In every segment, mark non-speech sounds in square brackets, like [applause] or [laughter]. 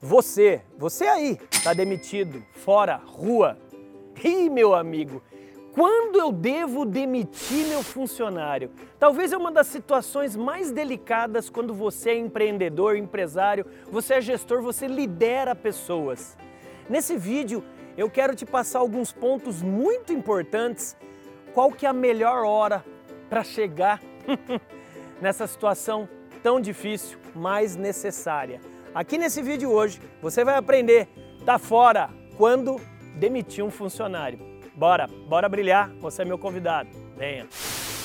Você, você aí, está demitido, fora, rua. Ih, meu amigo, quando eu devo demitir meu funcionário? Talvez é uma das situações mais delicadas quando você é empreendedor, empresário, você é gestor, você lidera pessoas. Nesse vídeo eu quero te passar alguns pontos muito importantes. Qual que é a melhor hora para chegar [laughs] nessa situação tão difícil, mas necessária? Aqui nesse vídeo hoje você vai aprender, tá fora, quando demitir um funcionário. Bora, bora brilhar, você é meu convidado. Venha.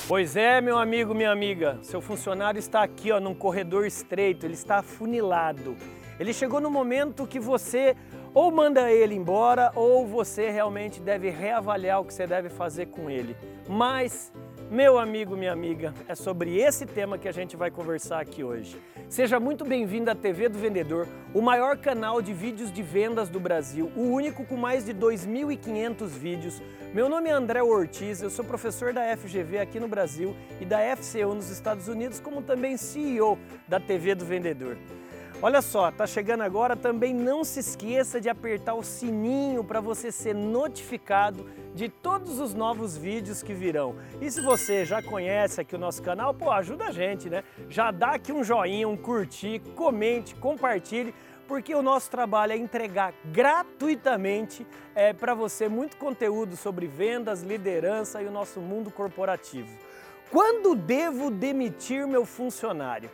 Pois é, meu amigo, minha amiga, seu funcionário está aqui, ó, num corredor estreito, ele está afunilado. Ele chegou no momento que você ou manda ele embora ou você realmente deve reavaliar o que você deve fazer com ele. Mas meu amigo, minha amiga, é sobre esse tema que a gente vai conversar aqui hoje. Seja muito bem-vindo à TV do Vendedor, o maior canal de vídeos de vendas do Brasil, o único com mais de 2.500 vídeos. Meu nome é André Ortiz, eu sou professor da FGV aqui no Brasil e da FCU nos Estados Unidos, como também CEO da TV do Vendedor. Olha só, tá chegando agora, também não se esqueça de apertar o sininho para você ser notificado de todos os novos vídeos que virão. E se você já conhece aqui o nosso canal, pô, ajuda a gente, né? Já dá aqui um joinha, um curtir, comente, compartilhe, porque o nosso trabalho é entregar gratuitamente é, para você muito conteúdo sobre vendas, liderança e o nosso mundo corporativo. Quando devo demitir meu funcionário?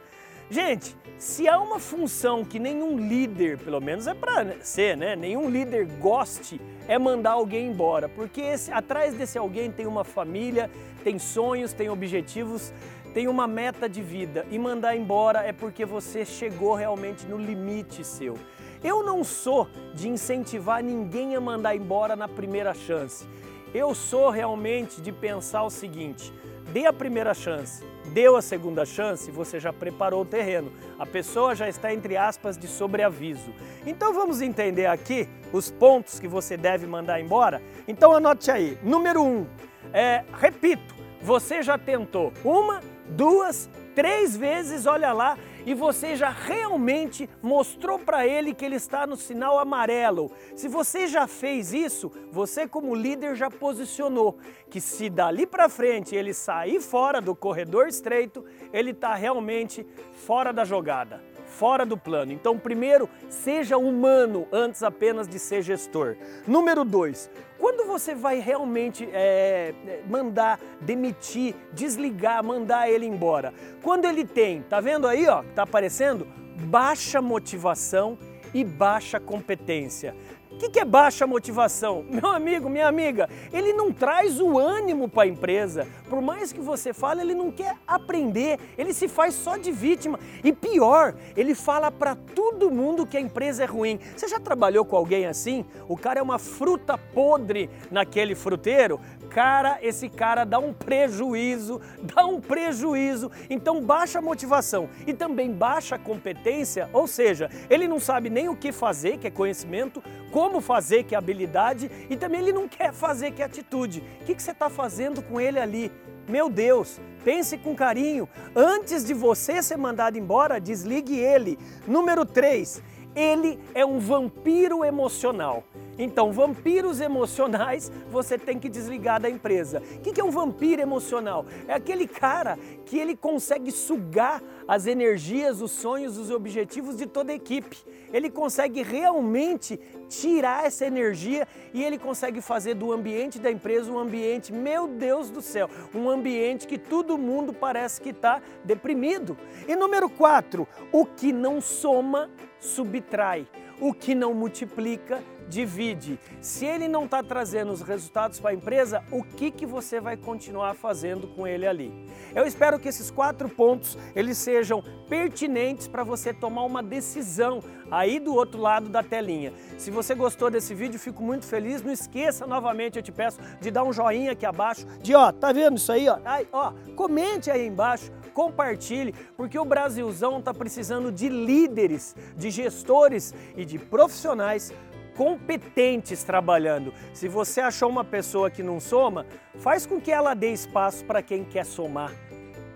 Gente, se há uma função que nenhum líder, pelo menos é para ser, né? Nenhum líder goste, é mandar alguém embora, porque esse, atrás desse alguém tem uma família, tem sonhos, tem objetivos, tem uma meta de vida e mandar embora é porque você chegou realmente no limite seu. Eu não sou de incentivar ninguém a mandar embora na primeira chance. Eu sou realmente de pensar o seguinte: dê a primeira chance, deu a segunda chance, você já preparou o terreno. A pessoa já está, entre aspas, de sobreaviso. Então vamos entender aqui os pontos que você deve mandar embora? Então anote aí. Número um, é, repito, você já tentou uma, duas, três vezes, olha lá, e você já realmente mostrou para ele que ele está no sinal amarelo. Se você já fez isso, você como líder já posicionou que se dali para frente ele sair fora do corredor estreito, ele está realmente fora da jogada fora do plano. Então, primeiro, seja humano antes apenas de ser gestor. Número dois, quando você vai realmente é, mandar demitir, desligar, mandar ele embora? Quando ele tem, tá vendo aí, ó, tá aparecendo? Baixa motivação e baixa competência. O que, que é baixa motivação? [laughs] Meu amigo, minha amiga, ele não traz o ânimo para a empresa. Por mais que você fale, ele não quer aprender, ele se faz só de vítima. E pior, ele fala para todo mundo que a empresa é ruim. Você já trabalhou com alguém assim? O cara é uma fruta podre naquele fruteiro? Cara, esse cara dá um prejuízo, [laughs] dá um prejuízo. Então baixa motivação e também baixa competência, ou seja, ele não sabe nem o que fazer, que é conhecimento, como fazer, que habilidade, e também ele não quer fazer, que atitude. O que, que você está fazendo com ele ali? Meu Deus, pense com carinho. Antes de você ser mandado embora, desligue ele. Número 3, ele é um vampiro emocional. Então, vampiros emocionais você tem que desligar da empresa. O que é um vampiro emocional? É aquele cara que ele consegue sugar as energias, os sonhos, os objetivos de toda a equipe. Ele consegue realmente tirar essa energia e ele consegue fazer do ambiente da empresa um ambiente, meu Deus do céu, um ambiente que todo mundo parece que está deprimido. E número quatro, o que não soma, subtrai. O que não multiplica, divide. Se ele não está trazendo os resultados para a empresa, o que, que você vai continuar fazendo com ele ali? Eu espero que esses quatro pontos eles sejam pertinentes para você tomar uma decisão aí do outro lado da telinha. Se você gostou desse vídeo, fico muito feliz. Não esqueça novamente, eu te peço, de dar um joinha aqui abaixo, de ó, tá vendo isso aí, ó? Ó, comente aí embaixo, compartilhe, porque o Brasilzão está precisando de líderes, de gestores e de profissionais competentes trabalhando. Se você achou uma pessoa que não soma, faz com que ela dê espaço para quem quer somar.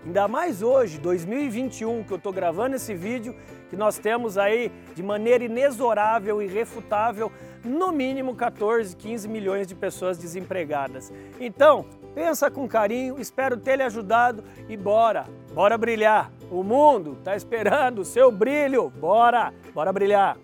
Ainda mais hoje, 2021, que eu estou gravando esse vídeo, que nós temos aí de maneira inexorável e refutável no mínimo 14, 15 milhões de pessoas desempregadas. Então, pensa com carinho, espero ter lhe ajudado e bora, bora brilhar. O mundo está esperando o seu brilho, bora, bora brilhar.